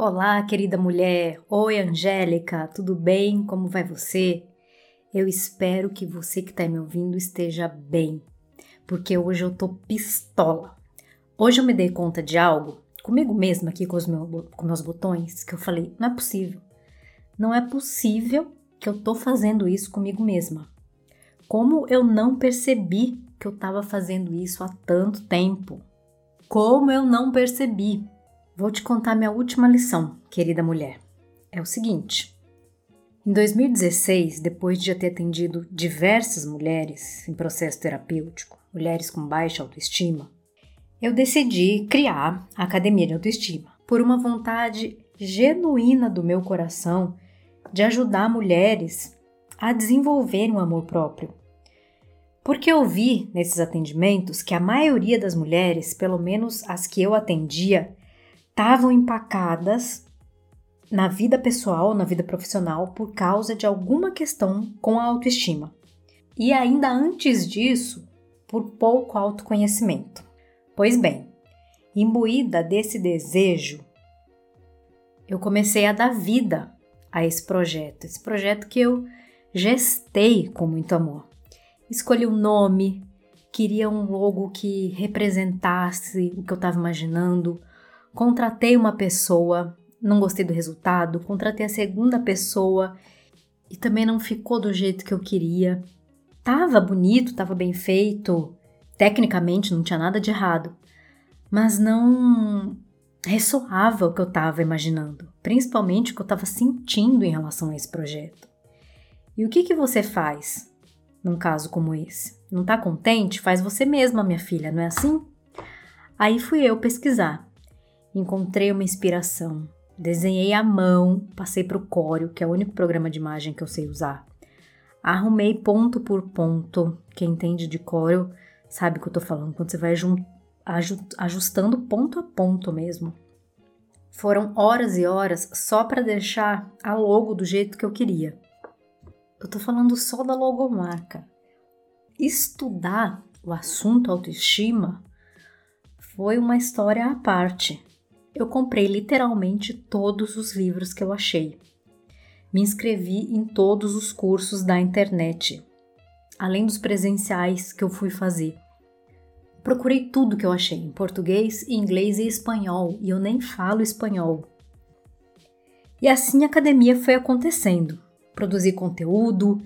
Olá, querida mulher. Oi, Angélica. Tudo bem? Como vai você? Eu espero que você que está me ouvindo esteja bem, porque hoje eu tô pistola. Hoje eu me dei conta de algo comigo mesma aqui com os meus, com meus botões que eu falei: não é possível. Não é possível que eu tô fazendo isso comigo mesma. Como eu não percebi que eu estava fazendo isso há tanto tempo? Como eu não percebi? Vou te contar minha última lição, querida mulher. É o seguinte: em 2016, depois de já ter atendido diversas mulheres em processo terapêutico, mulheres com baixa autoestima, eu decidi criar a Academia de Autoestima por uma vontade genuína do meu coração de ajudar mulheres a desenvolverem um amor próprio. Porque eu vi nesses atendimentos que a maioria das mulheres, pelo menos as que eu atendia, estavam empacadas na vida pessoal, na vida profissional, por causa de alguma questão com a autoestima. E ainda antes disso, por pouco autoconhecimento. Pois bem, imbuída desse desejo, eu comecei a dar vida a esse projeto, esse projeto que eu gestei com muito amor. Escolhi um nome, queria um logo que representasse o que eu estava imaginando, contratei uma pessoa, não gostei do resultado, contratei a segunda pessoa e também não ficou do jeito que eu queria. Tava bonito, tava bem feito, tecnicamente não tinha nada de errado, mas não ressoava o que eu estava imaginando, principalmente o que eu estava sentindo em relação a esse projeto. E o que que você faz num caso como esse? Não está contente? Faz você mesma, minha filha, não é assim? Aí fui eu pesquisar encontrei uma inspiração. Desenhei à mão, passei para o Corel, que é o único programa de imagem que eu sei usar. Arrumei ponto por ponto. Quem entende de Corel sabe o que eu estou falando, quando você vai ajustando ponto a ponto mesmo. Foram horas e horas só para deixar a logo do jeito que eu queria. Eu estou falando só da logomarca. Estudar o assunto autoestima foi uma história à parte eu comprei literalmente todos os livros que eu achei. Me inscrevi em todos os cursos da internet, além dos presenciais que eu fui fazer. Procurei tudo que eu achei em português, inglês e espanhol, e eu nem falo espanhol. E assim a academia foi acontecendo. Produzi conteúdo,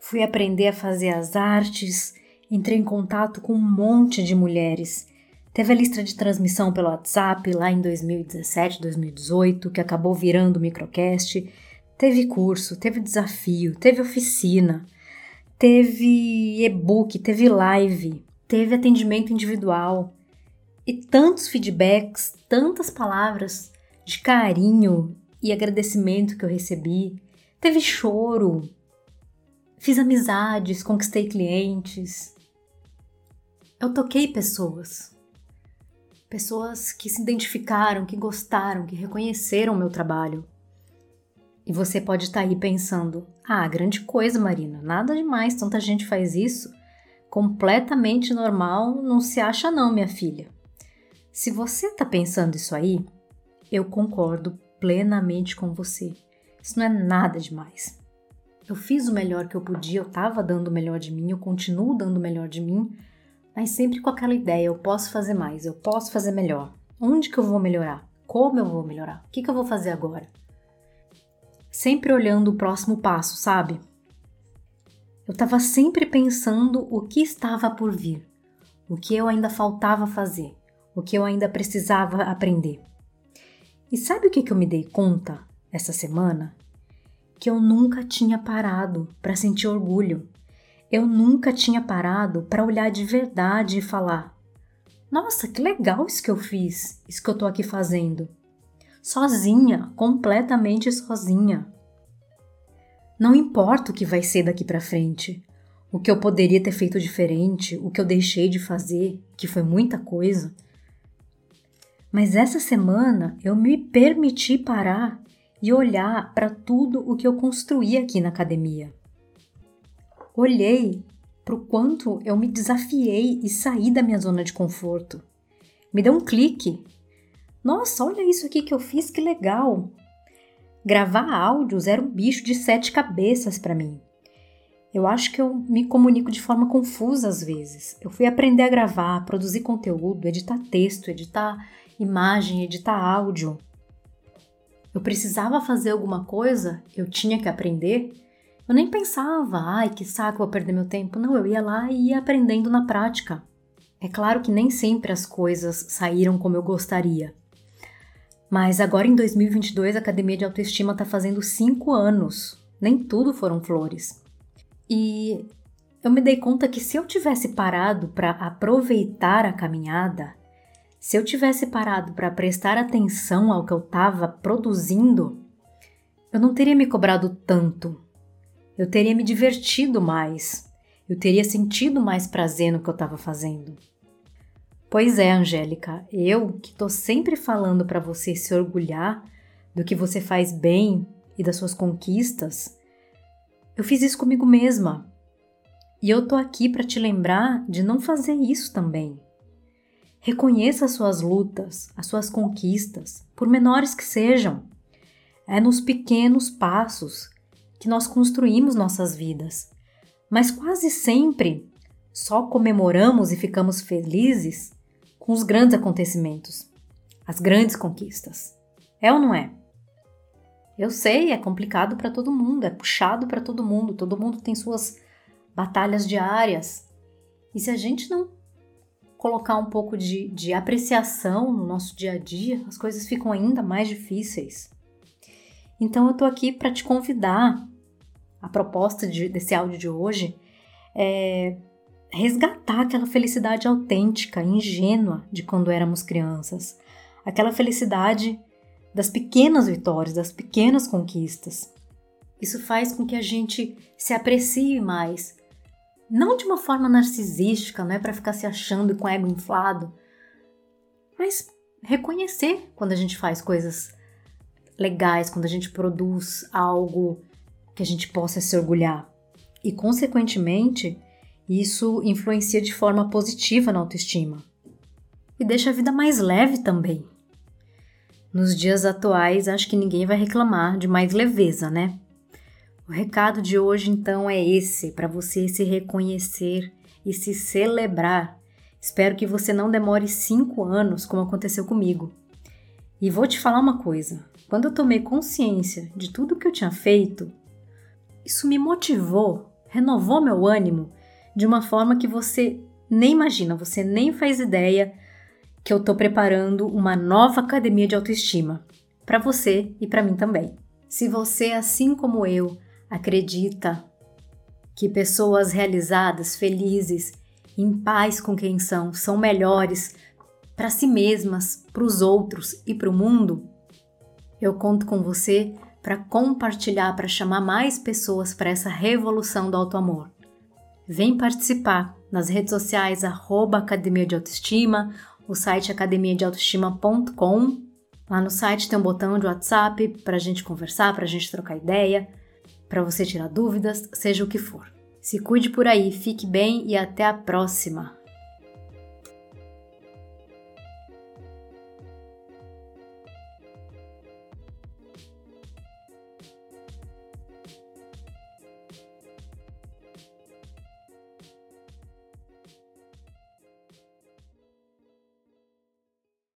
fui aprender a fazer as artes, entrei em contato com um monte de mulheres Teve a lista de transmissão pelo WhatsApp lá em 2017, 2018, que acabou virando microcast. Teve curso, teve desafio, teve oficina, teve e-book, teve live, teve atendimento individual e tantos feedbacks, tantas palavras de carinho e agradecimento que eu recebi. Teve choro, fiz amizades, conquistei clientes. Eu toquei pessoas, pessoas que se identificaram, que gostaram, que reconheceram o meu trabalho. E você pode estar aí pensando: ah, grande coisa, Marina, nada demais, tanta gente faz isso. Completamente normal, não se acha, não, minha filha. Se você está pensando isso aí, eu concordo plenamente com você. Isso não é nada demais. Eu fiz o melhor que eu podia, eu estava dando o melhor de mim, eu continuo dando o melhor de mim, mas sempre com aquela ideia: eu posso fazer mais, eu posso fazer melhor. Onde que eu vou melhorar? Como eu vou melhorar? O que, que eu vou fazer agora? Sempre olhando o próximo passo, sabe? Eu estava sempre pensando o que estava por vir, o que eu ainda faltava fazer, o que eu ainda precisava aprender. E sabe o que, que eu me dei conta essa semana? Que eu nunca tinha parado para sentir orgulho eu nunca tinha parado para olhar de verdade e falar: Nossa, que legal isso que eu fiz, isso que eu tô aqui fazendo. Sozinha, completamente sozinha. Não importa o que vai ser daqui para frente, o que eu poderia ter feito diferente, o que eu deixei de fazer, que foi muita coisa. Mas essa semana eu me permiti parar e olhar para tudo o que eu construí aqui na academia olhei para o quanto eu me desafiei e saí da minha zona de conforto. Me deu um clique. Nossa, olha isso aqui que eu fiz, que legal! Gravar áudios era um bicho de sete cabeças para mim. Eu acho que eu me comunico de forma confusa às vezes. Eu fui aprender a gravar, produzir conteúdo, editar texto, editar imagem, editar áudio. Eu precisava fazer alguma coisa, eu tinha que aprender. Eu nem pensava, ai que saco, vou perder meu tempo. Não, eu ia lá e ia aprendendo na prática. É claro que nem sempre as coisas saíram como eu gostaria. Mas agora em 2022 a Academia de Autoestima está fazendo cinco anos. Nem tudo foram flores. E eu me dei conta que se eu tivesse parado para aproveitar a caminhada, se eu tivesse parado para prestar atenção ao que eu estava produzindo, eu não teria me cobrado tanto. Eu teria me divertido mais. Eu teria sentido mais prazer no que eu estava fazendo. Pois é, Angélica, eu que estou sempre falando para você se orgulhar do que você faz bem e das suas conquistas, eu fiz isso comigo mesma. E eu tô aqui para te lembrar de não fazer isso também. Reconheça as suas lutas, as suas conquistas, por menores que sejam. É nos pequenos passos que nós construímos nossas vidas. Mas quase sempre só comemoramos e ficamos felizes com os grandes acontecimentos, as grandes conquistas. É ou não é? Eu sei, é complicado para todo mundo, é puxado para todo mundo, todo mundo tem suas batalhas diárias. E se a gente não colocar um pouco de, de apreciação no nosso dia a dia, as coisas ficam ainda mais difíceis. Então eu tô aqui para te convidar. A proposta de, desse áudio de hoje é resgatar aquela felicidade autêntica, ingênua de quando éramos crianças. Aquela felicidade das pequenas vitórias, das pequenas conquistas. Isso faz com que a gente se aprecie mais, não de uma forma narcisística, não é para ficar se achando com o ego inflado, mas reconhecer quando a gente faz coisas legais, quando a gente produz algo que a gente possa se orgulhar. E, consequentemente, isso influencia de forma positiva na autoestima e deixa a vida mais leve também. Nos dias atuais, acho que ninguém vai reclamar de mais leveza, né? O recado de hoje então é esse, para você se reconhecer e se celebrar. Espero que você não demore cinco anos, como aconteceu comigo. E vou te falar uma coisa: quando eu tomei consciência de tudo que eu tinha feito, isso me motivou, renovou meu ânimo de uma forma que você nem imagina, você nem faz ideia que eu estou preparando uma nova academia de autoestima para você e para mim também. Se você, assim como eu, acredita que pessoas realizadas, felizes, em paz com quem são, são melhores para si mesmas, para os outros e para o mundo, eu conto com você para compartilhar, para chamar mais pessoas para essa revolução do auto-amor. Vem participar nas redes sociais arroba Academia de Autoestima o site academiadeautoestima.com. Lá no site tem um botão de WhatsApp para a gente conversar, para a gente trocar ideia, para você tirar dúvidas, seja o que for. Se cuide por aí, fique bem e até a próxima!